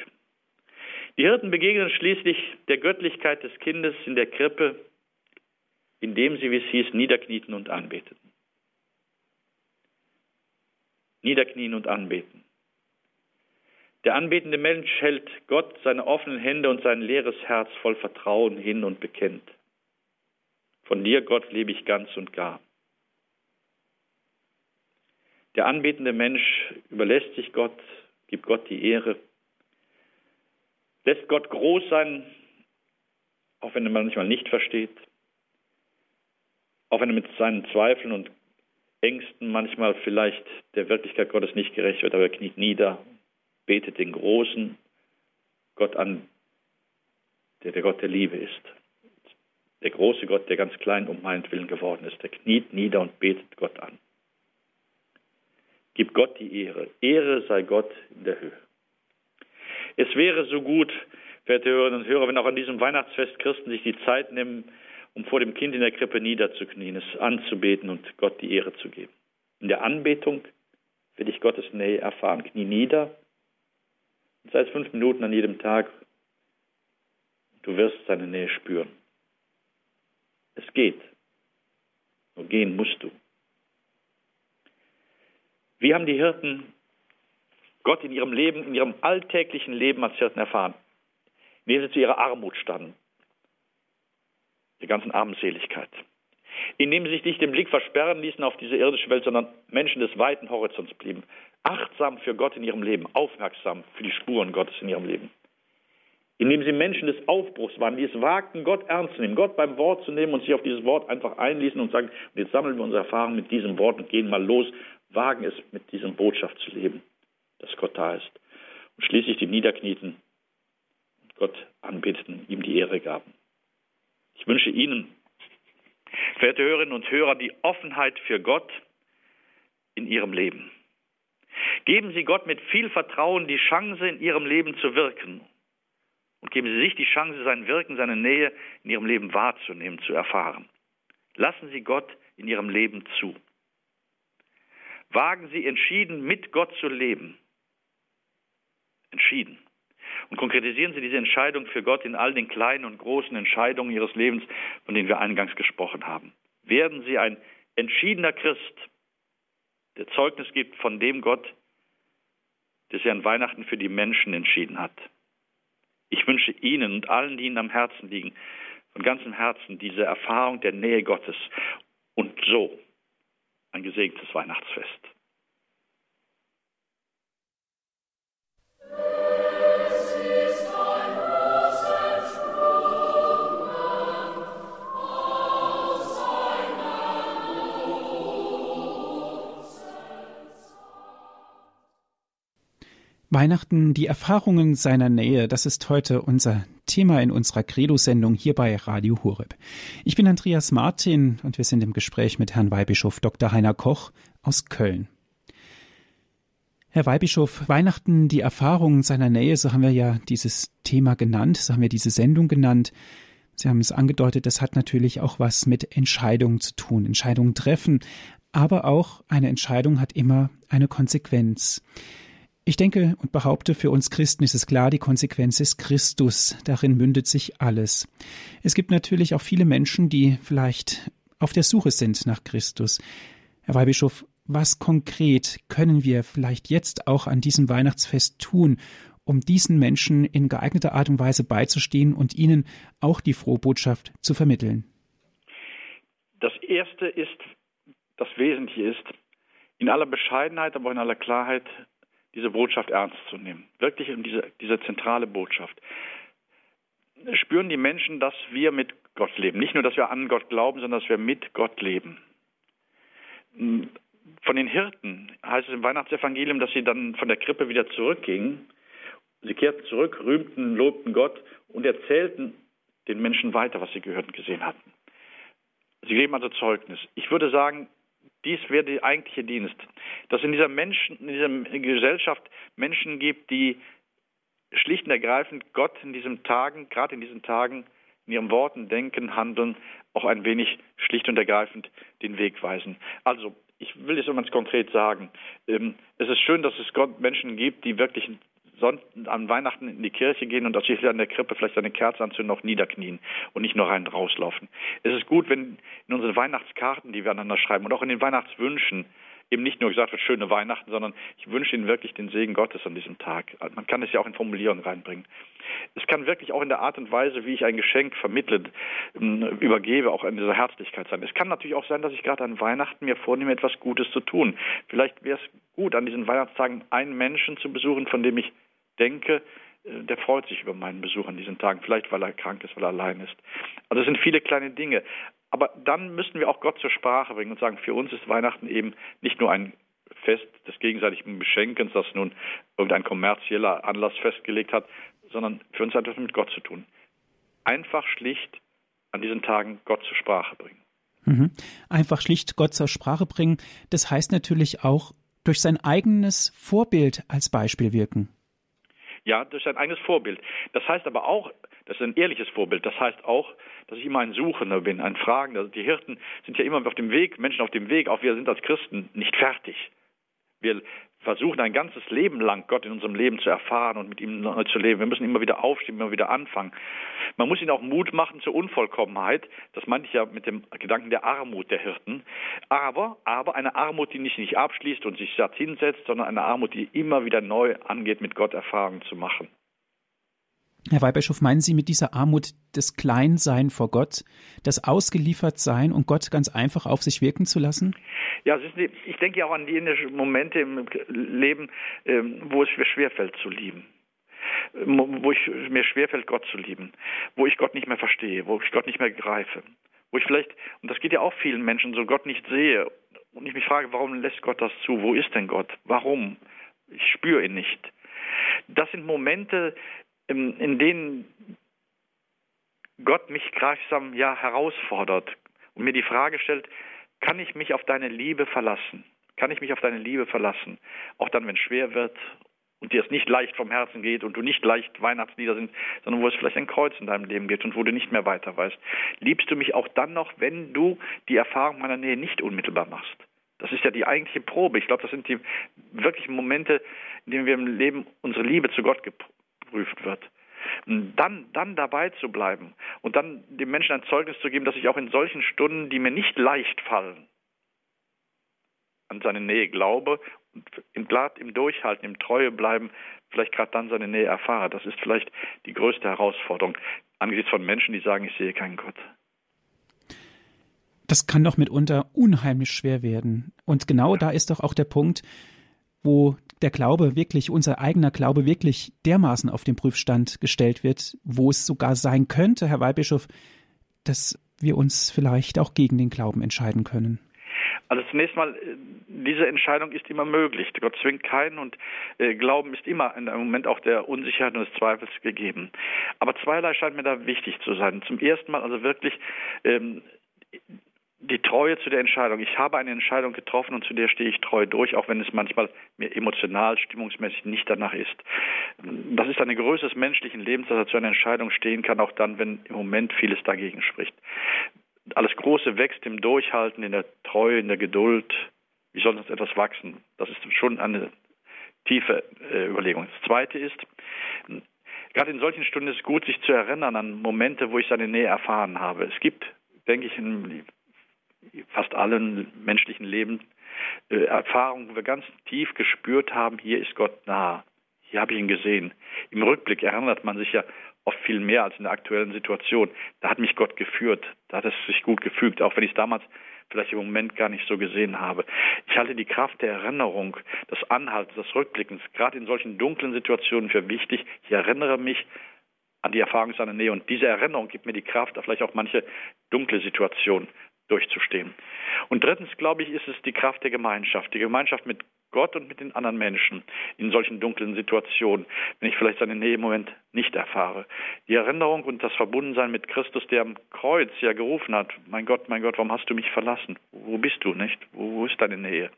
Die Hirten begegnen schließlich der Göttlichkeit des Kindes in der Krippe, indem sie, wie es hieß, niederknieten und anbeteten. Niederknien und anbeten. Der anbetende Mensch hält Gott seine offenen Hände und sein leeres Herz voll Vertrauen hin und bekennt. Von dir, Gott, lebe ich ganz und gar. Der anbetende Mensch überlässt sich Gott, gibt Gott die Ehre, lässt Gott groß sein, auch wenn er manchmal nicht versteht, auch wenn er mit seinen Zweifeln und Ängsten manchmal vielleicht der Wirklichkeit Gottes nicht gerecht wird, aber er kniet nieder, betet den großen Gott an, der der Gott der Liebe ist. Der große Gott, der ganz klein um meinetwillen geworden ist, der kniet nieder und betet Gott an. Gib Gott die Ehre. Ehre sei Gott in der Höhe. Es wäre so gut, verehrte Hörerinnen und Hörer, wenn auch an diesem Weihnachtsfest Christen sich die Zeit nehmen, um vor dem Kind in der Krippe niederzuknien, es anzubeten und Gott die Ehre zu geben. In der Anbetung will ich Gottes Nähe erfahren. Knie nieder, sei es fünf Minuten an jedem Tag, du wirst seine Nähe spüren. Es geht. Nur gehen musst du. Wie haben die Hirten Gott in ihrem Leben, in ihrem alltäglichen Leben als Hirten erfahren? Indem sie zu ihrer Armut standen, der ganzen Armseligkeit. Indem sie sich nicht den Blick versperren ließen auf diese irdische Welt, sondern Menschen des weiten Horizonts blieben. Achtsam für Gott in ihrem Leben, aufmerksam für die Spuren Gottes in ihrem Leben. Indem sie Menschen des Aufbruchs waren, die es wagten, Gott ernst zu nehmen, Gott beim Wort zu nehmen und sich auf dieses Wort einfach einließen und sagen, jetzt sammeln wir unsere Erfahrungen mit diesem Wort und gehen mal los, wagen es mit dieser Botschaft zu leben, dass Gott da ist. Und schließlich die Niederknieten und Gott anbeteten, ihm die Ehre gaben. Ich wünsche Ihnen, verehrte Hörerinnen und Hörer, die Offenheit für Gott in Ihrem Leben. Geben Sie Gott mit viel Vertrauen die Chance, in Ihrem Leben zu wirken. Und geben Sie sich die Chance, sein Wirken, seine Nähe in Ihrem Leben wahrzunehmen, zu erfahren. Lassen Sie Gott in Ihrem Leben zu. Wagen Sie entschieden, mit Gott zu leben. Entschieden. Und konkretisieren Sie diese Entscheidung für Gott in all den kleinen und großen Entscheidungen Ihres Lebens, von denen wir eingangs gesprochen haben. Werden Sie ein entschiedener Christ, der Zeugnis gibt von dem Gott, der sich an Weihnachten für die Menschen entschieden hat. Ich wünsche Ihnen und allen, die Ihnen am Herzen liegen, von ganzem Herzen diese Erfahrung der Nähe Gottes und so ein gesegnetes Weihnachtsfest. Weihnachten, die Erfahrungen seiner Nähe, das ist heute unser Thema in unserer Credo-Sendung hier bei Radio Horeb. Ich bin Andreas Martin und wir sind im Gespräch mit Herrn Weihbischof Dr. Heiner Koch aus Köln. Herr Weihbischof, Weihnachten, die Erfahrungen seiner Nähe, so haben wir ja dieses Thema genannt, so haben wir diese Sendung genannt. Sie haben es angedeutet, das hat natürlich auch was mit Entscheidungen zu tun, Entscheidungen treffen, aber auch eine Entscheidung hat immer eine Konsequenz. Ich denke und behaupte, für uns Christen ist es klar, die Konsequenz ist Christus. Darin mündet sich alles. Es gibt natürlich auch viele Menschen, die vielleicht auf der Suche sind nach Christus. Herr Weihbischof, was konkret können wir vielleicht jetzt auch an diesem Weihnachtsfest tun, um diesen Menschen in geeigneter Art und Weise beizustehen und ihnen auch die frohe Botschaft zu vermitteln? Das Erste ist, das Wesentliche ist, in aller Bescheidenheit, aber in aller Klarheit diese Botschaft ernst zu nehmen. Wirklich um diese, diese zentrale Botschaft. Spüren die Menschen, dass wir mit Gott leben. Nicht nur, dass wir an Gott glauben, sondern dass wir mit Gott leben. Von den Hirten heißt es im Weihnachtsevangelium, dass sie dann von der Krippe wieder zurückgingen. Sie kehrten zurück, rühmten, lobten Gott und erzählten den Menschen weiter, was sie gehört und gesehen hatten. Sie geben also Zeugnis. Ich würde sagen, dies wäre der eigentliche Dienst. Dass in dieser Menschen, in dieser Gesellschaft Menschen gibt, die schlicht und ergreifend Gott in diesen Tagen, gerade in diesen Tagen, in ihren Worten, Denken, Handeln auch ein wenig schlicht und ergreifend den Weg weisen. Also, ich will es ganz konkret sagen. Ähm, es ist schön, dass es Gott Menschen gibt, die wirklich an Weihnachten in die Kirche gehen und tatsächlich an der Krippe vielleicht eine Kerze anzünden, noch niederknien und nicht nur rein rauslaufen. Es ist gut, wenn in unseren Weihnachtskarten, die wir aneinander schreiben und auch in den Weihnachtswünschen eben nicht nur gesagt wird, schöne Weihnachten, sondern ich wünsche Ihnen wirklich den Segen Gottes an diesem Tag. Man kann es ja auch in Formulierungen reinbringen. Es kann wirklich auch in der Art und Weise, wie ich ein Geschenk vermittle, ähm, übergebe, auch in dieser Herzlichkeit sein. Es kann natürlich auch sein, dass ich gerade an Weihnachten mir vornehme, etwas Gutes zu tun. Vielleicht wäre es gut, an diesen Weihnachtstagen einen Menschen zu besuchen, von dem ich denke, äh, der freut sich über meinen Besuch an diesen Tagen, vielleicht weil er krank ist, weil er allein ist. Also es sind viele kleine Dinge. Aber dann müssen wir auch Gott zur Sprache bringen und sagen, für uns ist Weihnachten eben nicht nur ein Fest des gegenseitigen Beschenkens, das nun irgendein kommerzieller Anlass festgelegt hat, sondern für uns hat das mit Gott zu tun. Einfach schlicht an diesen Tagen Gott zur Sprache bringen. Mhm. Einfach schlicht Gott zur Sprache bringen, das heißt natürlich auch durch sein eigenes Vorbild als Beispiel wirken. Ja, durch sein eigenes Vorbild. Das heißt aber auch, das ist ein ehrliches Vorbild. Das heißt auch, dass ich immer ein Suchender bin, ein Fragender. Die Hirten sind ja immer auf dem Weg, Menschen auf dem Weg. Auch wir sind als Christen nicht fertig. Wir versuchen ein ganzes Leben lang Gott in unserem Leben zu erfahren und mit ihm neu zu leben. Wir müssen immer wieder aufstehen, immer wieder anfangen. Man muss ihnen auch Mut machen zur Unvollkommenheit. Das meinte ich ja mit dem Gedanken der Armut der Hirten. Aber, aber eine Armut, die nicht, nicht abschließt und sich satt hinsetzt, sondern eine Armut, die immer wieder neu angeht, mit Gott Erfahrungen zu machen. Herr Weihbischof, meinen Sie mit dieser Armut das Kleinsein vor Gott, das Ausgeliefertsein und Gott ganz einfach auf sich wirken zu lassen? Ja, ich denke ja auch an die Momente im Leben, ähm, wo es mir schwerfällt zu lieben wo ich, mir schwerfällt, Gott zu lieben, wo ich Gott nicht mehr verstehe, wo ich Gott nicht mehr greife, wo ich vielleicht, und das geht ja auch vielen Menschen so, Gott nicht sehe und ich mich frage, warum lässt Gott das zu? Wo ist denn Gott? Warum? Ich spüre ihn nicht. Das sind Momente, in, denen Gott mich gleichsam ja herausfordert und mir die Frage stellt, kann ich mich auf deine Liebe verlassen? Kann ich mich auf deine Liebe verlassen? Auch dann, wenn es schwer wird und dir es nicht leicht vom Herzen geht und du nicht leicht Weihnachtslieder sind, sondern wo es vielleicht ein Kreuz in deinem Leben gibt und wo du nicht mehr weiter weißt. Liebst du mich auch dann noch, wenn du die Erfahrung meiner Nähe nicht unmittelbar machst? Das ist ja die eigentliche Probe. Ich glaube, das sind die wirklichen Momente, in denen wir im Leben unsere Liebe zu Gott geprüft wird. Dann, dann dabei zu bleiben und dann dem Menschen ein Zeugnis zu geben, dass ich auch in solchen Stunden, die mir nicht leicht fallen, an seine Nähe glaube und im Glad, im Durchhalten, im Treue bleiben, vielleicht gerade dann seine Nähe erfahre. Das ist vielleicht die größte Herausforderung angesichts von Menschen, die sagen, ich sehe keinen Gott. Das kann doch mitunter unheimlich schwer werden. Und genau ja. da ist doch auch der Punkt, wo der Glaube wirklich, unser eigener Glaube wirklich dermaßen auf den Prüfstand gestellt wird, wo es sogar sein könnte, Herr Weihbischof, dass wir uns vielleicht auch gegen den Glauben entscheiden können. Also zunächst mal, äh, diese Entscheidung ist immer möglich. Gott zwingt keinen und äh, Glauben ist immer in einem Moment auch der Unsicherheit und des Zweifels gegeben. Aber zweierlei scheint mir da wichtig zu sein. Zum ersten Mal also wirklich ähm, die Treue zu der Entscheidung. Ich habe eine Entscheidung getroffen und zu der stehe ich treu durch, auch wenn es manchmal mir emotional, stimmungsmäßig nicht danach ist. Das ist eine Größe des menschlichen Lebens, dass er zu einer Entscheidung stehen kann, auch dann, wenn im Moment vieles dagegen spricht. Alles Große wächst im Durchhalten, in der Treue, in der Geduld. Wie soll sonst etwas wachsen? Das ist schon eine tiefe äh, Überlegung. Das Zweite ist, gerade in solchen Stunden ist es gut, sich zu erinnern an Momente, wo ich seine Nähe erfahren habe. Es gibt, denke ich, in fast allen menschlichen Leben äh, Erfahrungen, wo wir ganz tief gespürt haben, hier ist Gott nah. Hier habe ich ihn gesehen. Im Rückblick erinnert man sich ja oft viel mehr als in der aktuellen Situation. Da hat mich Gott geführt. Da hat es sich gut gefügt, auch wenn ich es damals vielleicht im Moment gar nicht so gesehen habe. Ich halte die Kraft der Erinnerung, des Anhaltens, des Rückblickens, gerade in solchen dunklen Situationen für wichtig. Ich erinnere mich an die Erfahrung seiner Nähe und diese Erinnerung gibt mir die Kraft, vielleicht auch manche dunkle Situation durchzustehen. Und drittens, glaube ich, ist es die Kraft der Gemeinschaft, die Gemeinschaft mit Gott und mit den anderen Menschen in solchen dunklen Situationen, wenn ich vielleicht seine Nähe im Moment nicht erfahre. Die Erinnerung und das Verbundensein mit Christus, der am Kreuz ja gerufen hat, mein Gott, mein Gott, warum hast du mich verlassen? Wo bist du, nicht? Wo, ist deine Nähe?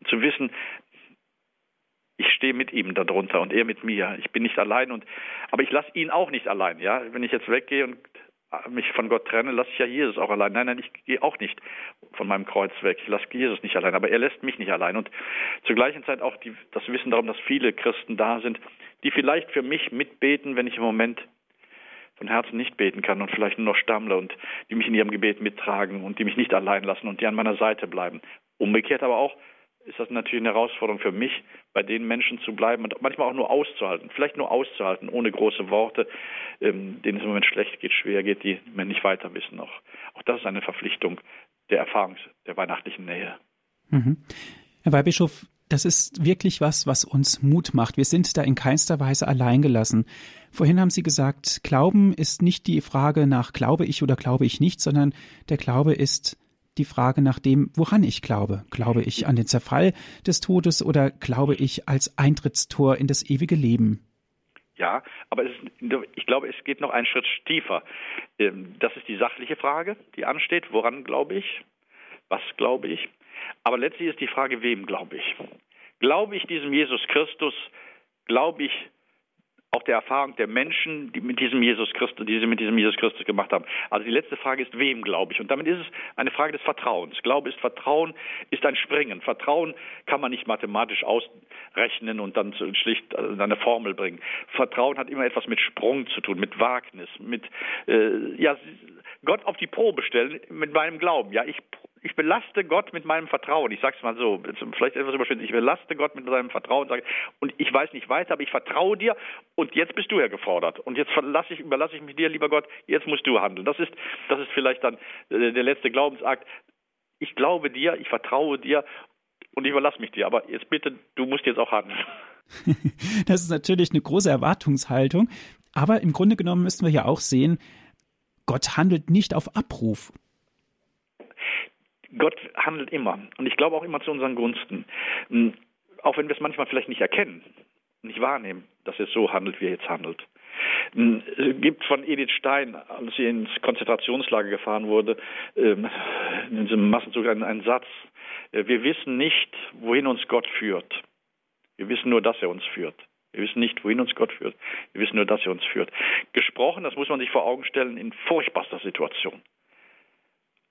Und zu wissen, ich stehe mit ihm darunter und er mit mir. Ich bin nicht allein und aber ich lasse ihn auch nicht allein, ja. Wenn ich jetzt weggehe und mich von Gott trenne, lasse ich ja Jesus auch allein. Nein, nein, ich gehe auch nicht von meinem Kreuz weg. Ich lasse Jesus nicht allein, aber er lässt mich nicht allein. Und zur gleichen Zeit auch die, das Wissen darum, dass viele Christen da sind, die vielleicht für mich mitbeten, wenn ich im Moment von Herzen nicht beten kann und vielleicht nur noch stammle und die mich in ihrem Gebet mittragen und die mich nicht allein lassen und die an meiner Seite bleiben. Umgekehrt aber auch, ist das natürlich eine Herausforderung für mich, bei den Menschen zu bleiben und manchmal auch nur auszuhalten. Vielleicht nur auszuhalten, ohne große Worte, ähm, denen es im Moment schlecht geht, schwer geht, die mir nicht weiter wissen. Auch, auch das ist eine Verpflichtung der Erfahrung der weihnachtlichen Nähe. Mhm. Herr Weihbischof, das ist wirklich was, was uns Mut macht. Wir sind da in keinster Weise alleingelassen. Vorhin haben Sie gesagt, Glauben ist nicht die Frage nach glaube ich oder glaube ich nicht, sondern der Glaube ist die Frage nach dem, woran ich glaube. Glaube ich an den Zerfall des Todes oder glaube ich als Eintrittstor in das ewige Leben? Ja, aber ist, ich glaube, es geht noch einen Schritt tiefer. Ähm, das ist die sachliche Frage, die ansteht. Woran glaube ich? Was glaube ich? Aber letztlich ist die Frage, wem glaube ich? Glaube ich diesem Jesus Christus? Glaube ich auch der Erfahrung der Menschen, die mit diesem Jesus Christus, die sie mit diesem Jesus Christus gemacht haben. Also die letzte Frage ist, wem glaube ich? Und damit ist es eine Frage des Vertrauens. Glaube ist Vertrauen, ist ein Springen. Vertrauen kann man nicht mathematisch ausrechnen und dann schlicht eine Formel bringen. Vertrauen hat immer etwas mit Sprung zu tun, mit Wagnis, mit äh, ja Gott auf die Probe stellen mit meinem Glauben. Ja, ich ich belaste Gott mit meinem Vertrauen. Ich sage es mal so, vielleicht etwas überspitzt. Ich belaste Gott mit seinem Vertrauen sage, und ich weiß nicht weiter, aber ich vertraue dir und jetzt bist du ja gefordert. Und jetzt ich, überlasse ich mich dir, lieber Gott, jetzt musst du handeln. Das ist, das ist vielleicht dann äh, der letzte Glaubensakt. Ich glaube dir, ich vertraue dir und ich überlasse mich dir. Aber jetzt bitte, du musst jetzt auch handeln. (laughs) Das ist natürlich eine große Erwartungshaltung. Aber im Grunde genommen müssen wir ja auch sehen, Gott handelt nicht auf Abruf. Gott handelt immer. Und ich glaube auch immer zu unseren Gunsten. Hm, auch wenn wir es manchmal vielleicht nicht erkennen, nicht wahrnehmen, dass er so handelt, wie er jetzt handelt. Hm, es gibt von Edith Stein, als sie ins Konzentrationslager gefahren wurde, ähm, in diesem Massenzug einen, Satz. Äh, wir wissen nicht, wohin uns Gott führt. Wir wissen nur, dass er uns führt. Wir wissen nicht, wohin uns Gott führt. Wir wissen nur, dass er uns führt. Gesprochen, das muss man sich vor Augen stellen, in furchtbarster Situation.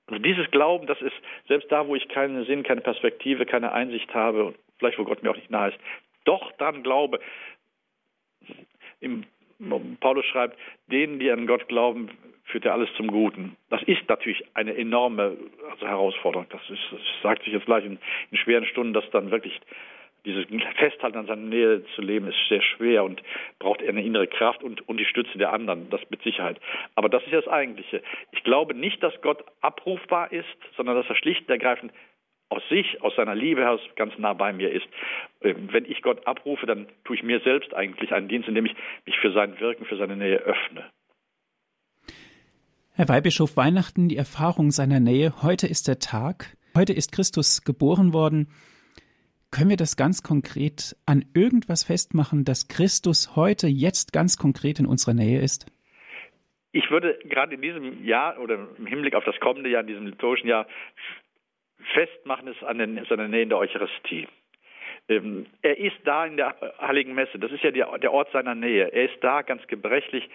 Also dieses Glauben, das ist selbst da, wo ich keinen Sinn, keine Perspektive, keine Einsicht habe und vielleicht wo Gott mir auch nicht nahe ist, doch dann glaube. Im, Paulus schreibt, denen, die an Gott glauben, führt er alles zum Guten. Das ist natürlich eine enorme also Herausforderung. Das, ist, das sagt sich jetzt gleich in, in schweren Stunden, dass dann wirklich dieses Festhalten an seiner Nähe zu leben ist sehr schwer und braucht eine innere Kraft und, und die Stütze der anderen, das mit Sicherheit. Aber das ist ja das Eigentliche. Ich glaube nicht, dass Gott abrufbar ist, sondern dass er schlicht und ergreifend aus sich, aus seiner Liebe heraus ganz nah bei mir ist. Ähm, wenn ich Gott abrufe, dann tue ich mir selbst eigentlich einen Dienst, indem ich mich für sein Wirken, für seine Nähe öffne. Herr Weihbischof, Weihnachten, die Erfahrung seiner Nähe. Heute ist der Tag. Heute ist Christus geboren worden. Können wir das ganz konkret an irgendwas festmachen, dass Christus heute, jetzt ganz konkret in unserer Nähe ist? Ich würde gerade in diesem Jahr oder im Hinblick auf das kommende Jahr, in diesem liturgischen Jahr, festmachen es an den, seiner Nähe in der Eucharistie. Ähm, er ist da in der Heiligen Messe. Das ist ja der Ort seiner Nähe. Er ist da ganz gebrechlich,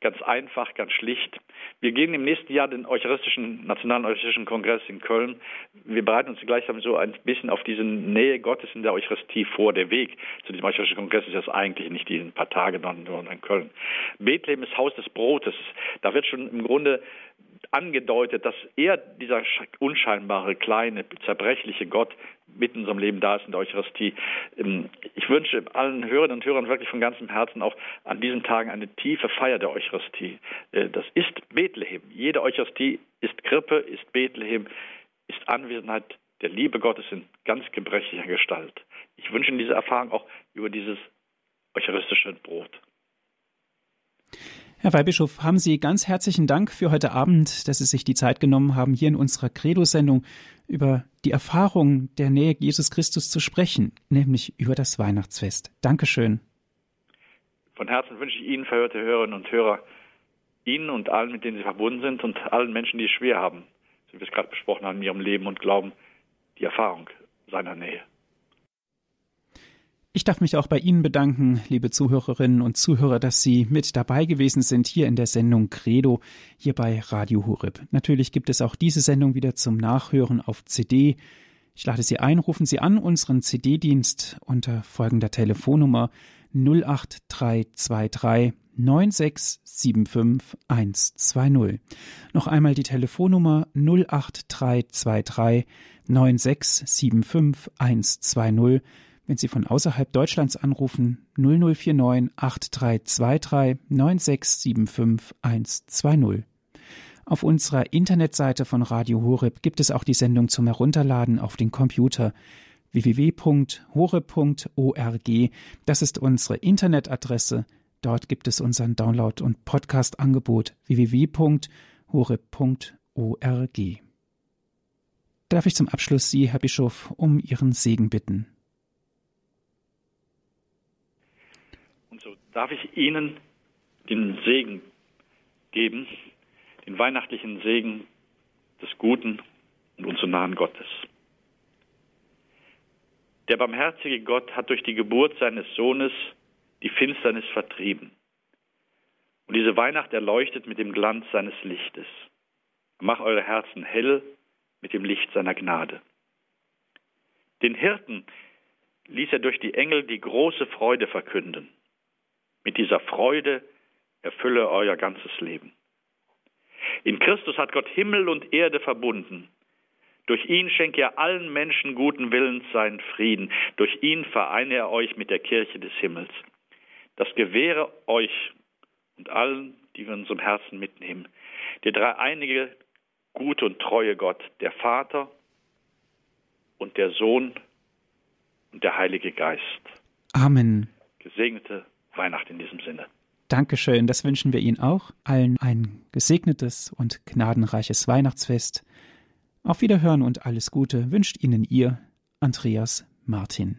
ganz einfach, ganz schlicht. Wir gehen im nächsten Jahr den Eucharistischen, Nationalen Eucharistischen Kongress in Köln. Wir bereiten uns gleichsam so ein bisschen auf diese Nähe Gottes in der Eucharistie vor. Der Weg zu diesem Eucharistischen Kongress ist jetzt eigentlich nicht die ein paar Tage nur in Köln. Bethlehem ist Haus des Brotes. Da wird schon im Grunde angedeutet, dass er, dieser unscheinbare, kleine, zerbrechliche Gott, mitten in unserem Leben da ist in der Eucharistie. Ähm, ich wünsche allen Hörerinnen und Hörern wirklich von ganzem Herzen auch an diesen Tagen eine tiefe Feier der Eucharistie. Äh, das ist Bethlehem. Jede Eucharistie ist Krippe, ist Bethlehem, ist Anwesenheit der Liebe Gottes in ganz gebrechlicher Gestalt. Ich wünsche Ihnen diese Erfahrung auch über dieses eucharistische Brot. Herr Weihbischof, haben Sie ganz herzlichen Dank für heute Abend, dass Sie sich die Zeit genommen haben, hier in unserer Credo-Sendung über die Erfahrung der Nähe Jesus Christus zu sprechen, nämlich über das Weihnachtsfest. Dankeschön. Von Herzen wünsche ich Ihnen, verehrte Hörerinnen und Hörer, Ihnen und allen, mit denen Sie verbunden sind und allen Menschen, die es schwer haben, so wie wir es gerade besprochen haben, in ihrem Leben und Glauben, die Erfahrung seiner Nähe. Ich darf mich auch bei Ihnen bedanken, liebe Zuhörerinnen und Zuhörer, dass Sie mit dabei gewesen sind hier in der Sendung Credo, hier bei Radio Hureb. Natürlich gibt es auch diese Sendung wieder zum Nachhören auf CD. Ich lade Sie ein, rufen Sie an unseren CD-Dienst unter folgender Telefonnummer 08323 9675120. Noch einmal die Telefonnummer 08323 9675120 wenn Sie von außerhalb Deutschlands anrufen, 0049 8323 9675 120. Auf unserer Internetseite von Radio Horeb gibt es auch die Sendung zum Herunterladen auf den Computer. www.hore.org. Das ist unsere Internetadresse. Dort gibt es unseren Download- und Podcast-Angebot www.hore.org. Darf ich zum Abschluss Sie, Herr Bischof, um Ihren Segen bitten? Und so darf ich Ihnen den Segen geben, den weihnachtlichen Segen des Guten und uns nahen Gottes. Der barmherzige Gott hat durch die Geburt seines Sohnes die Finsternis vertrieben. Und diese Weihnacht erleuchtet mit dem Glanz seines Lichtes. Mach eure Herzen hell mit dem Licht seiner Gnade. Den Hirten ließ er durch die Engel die große Freude verkünden. Mit dieser Freude erfülle euer ganzes Leben. In Christus hat Gott Himmel und Erde verbunden. Durch ihn schenke er allen Menschen guten Willens seinen Frieden. Durch ihn vereine er euch mit der Kirche des Himmels. Das gewähre euch und allen, die wir in unserem Herzen mitnehmen, der dreieinige, gute und treue Gott, der Vater und der Sohn und der Heilige Geist. Amen. Gesegnete Weihnacht in diesem Sinne. Dankeschön, das wünschen wir Ihnen auch. Allen ein gesegnetes und gnadenreiches Weihnachtsfest. Auf Wiederhören und alles Gute wünscht Ihnen Ihr Andreas Martin.